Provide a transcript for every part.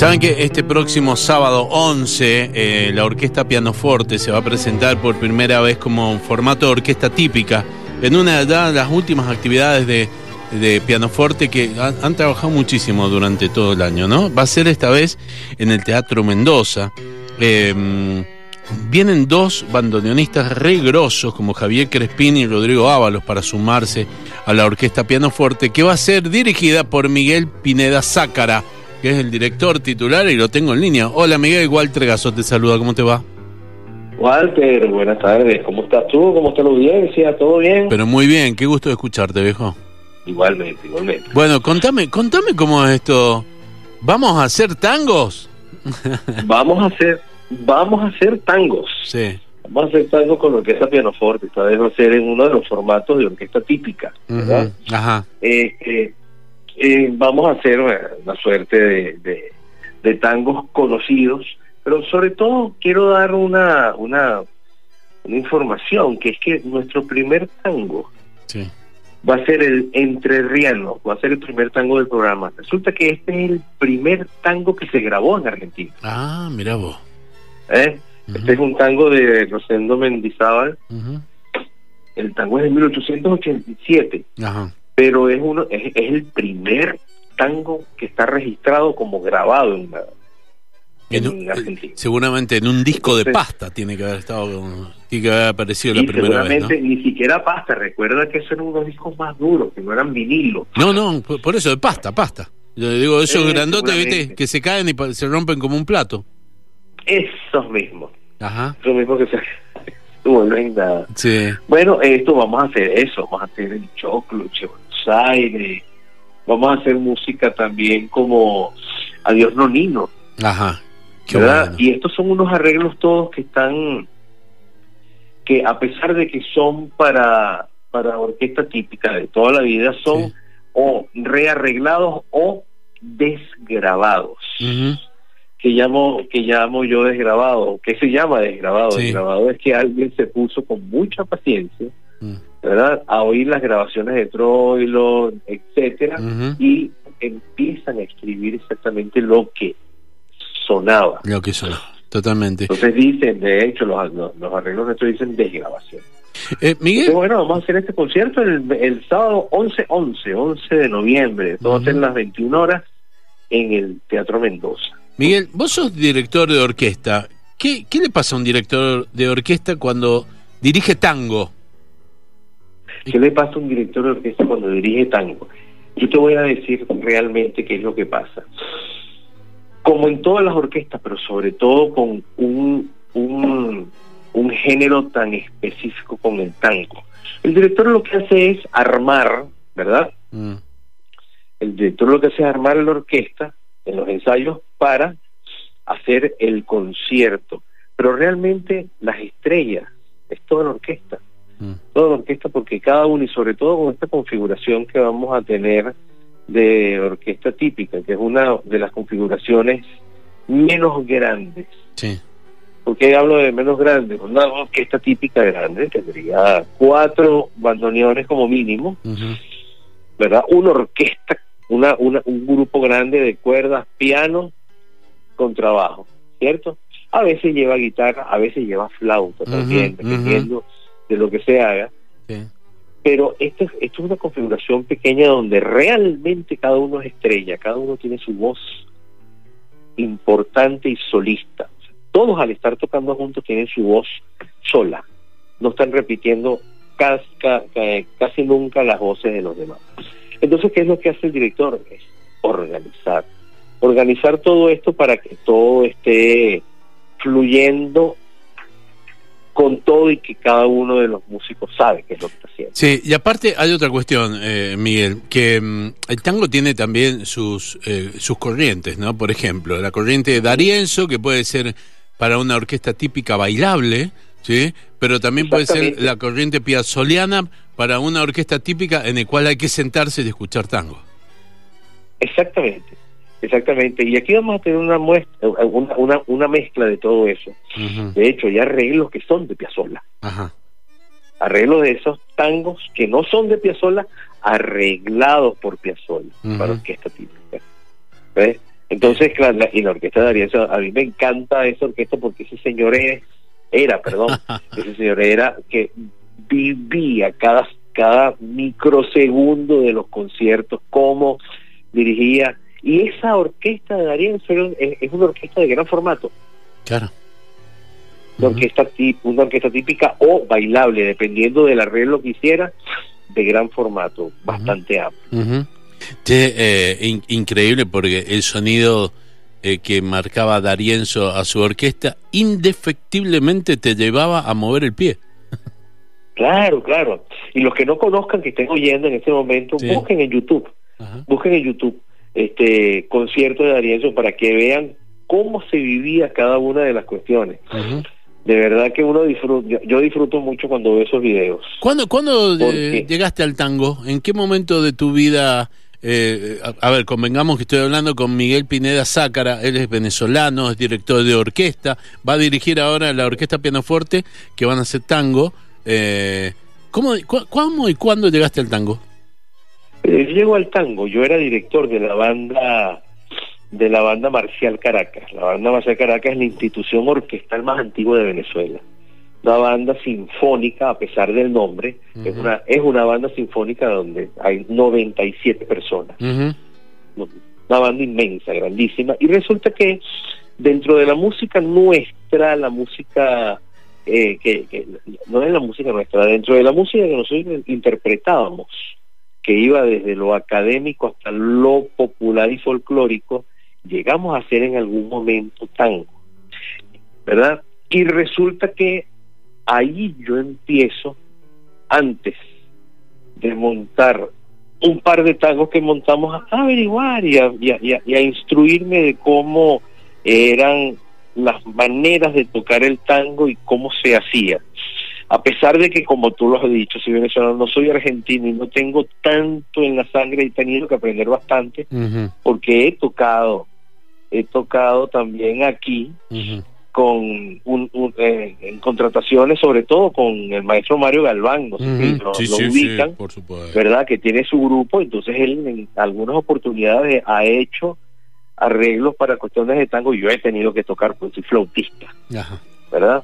Saben que este próximo sábado 11 eh, la orquesta Pianoforte se va a presentar por primera vez como formato de orquesta típica en una de las últimas actividades de, de Pianoforte que han, trabajado muchísimo durante todo el año, ¿no? Va a ser esta vez en el Teatro Mendoza. Eh, vienen dos bandoneonistas re grosos como Javier Crespín y Rodrigo Ábalos para sumarse a la orquesta Pianoforte que va a ser dirigida por Miguel Pineda Zácara que es el director titular y lo tengo en línea. Hola Miguel, Walter Gaso te saluda, ¿cómo te va? Walter, buenas tardes, ¿cómo estás tú? ¿Cómo está la audiencia? ¿Todo bien? Pero muy bien, qué gusto escucharte, viejo. Igualmente, igualmente. Bueno, contame, contame cómo es esto. ¿Vamos a hacer tangos? vamos a hacer, vamos a hacer tangos. Sí. Vamos a hacer tangos con orquesta pianoforte, esta vez va a ser en uno de los formatos de orquesta típica, Ajá. Eh, eh, vamos a hacer eh, una suerte de, de, de tangos conocidos, pero sobre todo quiero dar una, una, una información, que es que nuestro primer tango Sí. va a ser el entrerriano, va a ser el primer tango del programa. Resulta que este es el primer tango que se grabó en Argentina. Ah, mira vos. ¿eh? Este es un tango de Rosendo Mendizábal, el tango es de 1887, Ajá. Pero es uno es, es el primer tango que está registrado como grabado en, la- En en un- Argentina. seguramente en un disco de pasta tiene que haber estado, tiene que haber aparecido la primera vez, seguramente ni siquiera pasta, recuerda que esos eran unos discos más duros, que no eran vinilo. ¿no? No, no, por por eso de pasta, pasta. Yo digo, esos Eh, grandotes, viste, que se caen y se rompen como un plato. Esos mismos, Ajá. esos mismos que se no vuelven nada. Sí. Bueno, esto vamos a hacer eso, vamos a hacer el choclo, Buenos Aires, vamos a hacer música también como Adiós Nonino, Ajá. Qué ¿verdad? bueno. Y estos son unos arreglos todos que están, que a pesar de que son para, para orquesta típica de toda la vida, son Sí. o rearreglados o desgrabados. Ujú. que llamo que llamo yo desgrabado, ¿qué se llama desgrabado? Sí. Desgrabado es que alguien se puso con mucha paciencia, Mm. ¿Verdad? A oír las grabaciones de Troilo, etcétera, y empiezan a escribir exactamente lo que sonaba. Lo que son. Totalmente. Entonces dicen, de hecho, los, los, los arreglos de esto dicen desgrabación. Eh, Miguel, Entonces, bueno, vamos a hacer este concierto el, el sábado 11-11, 11 de noviembre. Todo va a ser las 21 horas en el Teatro Mendoza. Miguel, vos sos director de orquesta. ¿Qué, ¿Qué le pasa a un director de orquesta cuando dirige tango? ¿Qué le pasa a un director de orquesta cuando dirige tango? Yo te voy a decir realmente qué es lo que pasa. Como en todas las orquestas, pero sobre todo con un, un, un género tan específico como el tango. El director lo que hace es armar, ¿verdad? Mm, El director lo que hace es armar la orquesta en los ensayos para hacer el concierto. Pero realmente las estrellas es toda la orquesta mm. toda la orquesta porque cada uno y sobre todo con esta configuración que vamos a tener de orquesta típica, que es una de las configuraciones menos grandes. Sí. ¿Por qué hablo de menos grandes? Una orquesta típica grande tendría cuatro bandoneones como mínimo. ¿verdad? Una orquesta, una, una, un grupo grande de cuerdas, piano con trabajo, ¿cierto? A veces lleva guitarra, a veces lleva flauta también, dependiendo de lo que se haga. Sí. pero esto, es- esto es una configuración pequeña donde realmente cada uno es estrella, cada uno tiene su voz importante y solista. O sea, Todos al estar tocando juntos tienen su voz sola, no están repitiendo casi, casi nunca las voces de los demás. Entonces, ¿qué es lo que hace el director? Es organizar. Organizar todo esto para que todo esté fluyendo con todo y que cada uno de los músicos sabe qué es lo que está haciendo. Sí, y aparte hay otra cuestión, eh, Miguel, que mm, el tango tiene también sus, eh, sus corrientes, ¿no? Por ejemplo, la corriente de Darienzo, que puede ser para una orquesta típica bailable, ¿sí? pero también puede ser la corriente piazzoliana para una orquesta típica en el cual hay que sentarse y escuchar tango. Exactamente, exactamente. Y aquí vamos a tener una muestra, una, una, una mezcla de todo eso. De hecho, hay arreglos que son de Piazzolla. Ajá. Arreglos de esos tangos que no son de Piazzolla, arreglados por Piazzolla Ujú. para orquesta típica. ¿Ves? Entonces, claro, la- y la orquesta de Arienzo, a mí me encanta esa orquesta porque ese señor es, era, perdón, ese señor era que vivía cada, cada microsegundo de los conciertos, cómo dirigía. Y esa orquesta de un- es, una orquesta de gran formato, Claro. una orquesta, una orquesta típica o bailable, dependiendo del arreglo que hiciera, de gran formato, bastante amplio. Eh, in- increíble porque el sonido eh, que marcaba Darienzo a su orquesta indefectiblemente te llevaba a mover el pie. Claro, claro. Y los que no conozcan, que estén oyendo en este momento, Sí. busquen en YouTube, Ajá. busquen en YouTube este concierto de Darienzo para que vean cómo se vivía cada una de las cuestiones. De verdad que uno disfruta, yo, yo disfruto mucho cuando veo esos videos. ¿Cuándo, cuándo, ¿Por eh, llegaste al tango? ¿En qué momento de tu vida? eh, a, a ver, convengamos que estoy hablando con Miguel Pineda Zácara, él es venezolano, es director de orquesta, va a dirigir ahora la orquesta Pianoforte, que van a hacer tango. Eh, ¿cómo, cu- ¿Cómo y cuándo llegaste al tango? Eh, llego al tango, yo era director de la banda de la banda Marcial Caracas. La banda Marcial Caracas es la institución orquestal más antigua de Venezuela. Una banda sinfónica, a pesar del nombre, es una es una banda sinfónica donde hay 97 personas. Una banda inmensa, grandísima. Y resulta que dentro de la música nuestra, la música eh, que, que no es la música nuestra, dentro de la música que nosotros interpretábamos, que iba desde lo académico hasta lo popular y folclórico, llegamos a hacer en algún momento tango, ¿verdad? Y resulta que ahí yo empiezo, antes de montar un par de tangos que montamos a averiguar y a, y a- instruirme de cómo eran las maneras de tocar el tango y cómo se hacía. A pesar de que, como tú lo has dicho, si venezolano, no soy argentino y no tengo tanto en la sangre, he tenido que aprender bastante porque he tocado, he tocado también aquí con un, un- eh, en contrataciones, sobre todo con el maestro Mario Galván, no sé si Ujú. lo, Sí, lo sí, sí, ubican, por supuesto. ¿verdad? Que tiene su grupo, entonces él en algunas oportunidades ha hecho arreglos para cuestiones de tango y yo he tenido que tocar, pues soy flautista, Ajá. ¿verdad?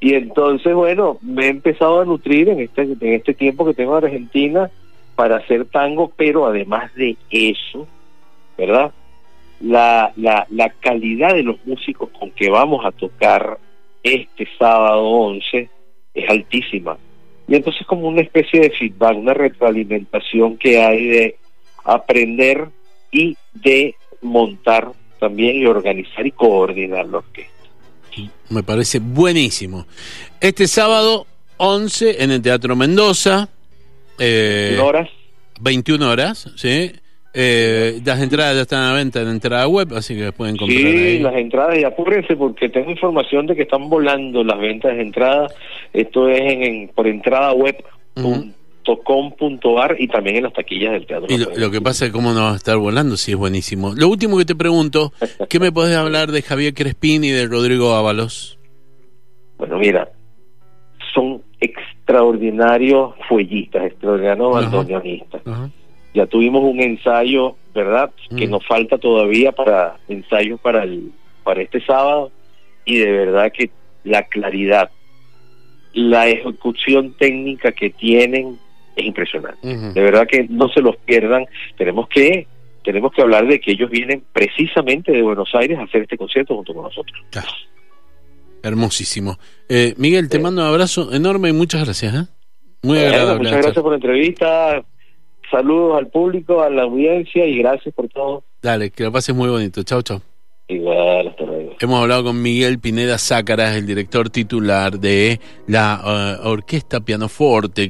Y entonces, bueno, me he empezado a nutrir en este, en este tiempo que tengo en Argentina para hacer tango, pero además de eso, ¿verdad? La, la, calidad de los músicos con que vamos a tocar este sábado 11 es altísima. Y entonces como una especie de feedback, una retroalimentación que hay de aprender y de montar también y organizar y coordinar la orquesta. Me parece buenísimo. Este sábado 11 en el Teatro Mendoza, eh, ¿En horas? 21 horas, ¿sí? Eh, las entradas ya están a la venta en entrada web, así que pueden comprar Sí, ahí. las entradas, y apúrense porque tengo información de que están volando las ventas de entradas. Esto es en, en- por entrada web com punto ar y también en las taquillas del teatro. Y lo, lo que pasa es cómo no va a estar volando, sí es buenísimo. Lo último que te pregunto, ¿qué me podés hablar de Javier Crespín y de Rodrigo Ábalos? Bueno, mira, son extraordinarios fuellistas, extraordinarios bandoneonistas. Ya tuvimos un ensayo, ¿verdad? Que Mm. nos falta todavía para ensayos para el para este sábado y de verdad que la claridad, la ejecución técnica que tienen es impresionante. De verdad que no se los pierdan. Tenemos que tenemos que hablar de que ellos vienen precisamente de Buenos Aires a hacer este concierto junto con nosotros. Claro. Hermosísimo. Eh, Miguel, te Sí. mando un abrazo enorme y muchas gracias. ¿eh? Muy Bueno, agradable. muchas gracias por la entrevista. Saludos al público, a la audiencia y gracias por todo. Dale, que lo pases muy bonito. Chao, chao. Igual, hasta luego. Hemos hablado con Miguel Pineda Zácaras, el director titular de la eh, Orquesta Pianoforte.